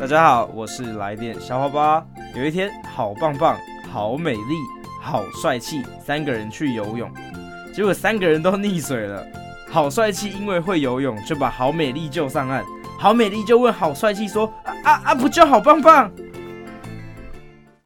大家好，我是来电小花花。有一天，好棒棒、好美丽、好帅气三个人去游泳，结果三个人都溺水了。好帅气因为会游泳，就把好美丽救上岸。好美丽就问好帅气说：“啊啊啊，不就好棒棒？”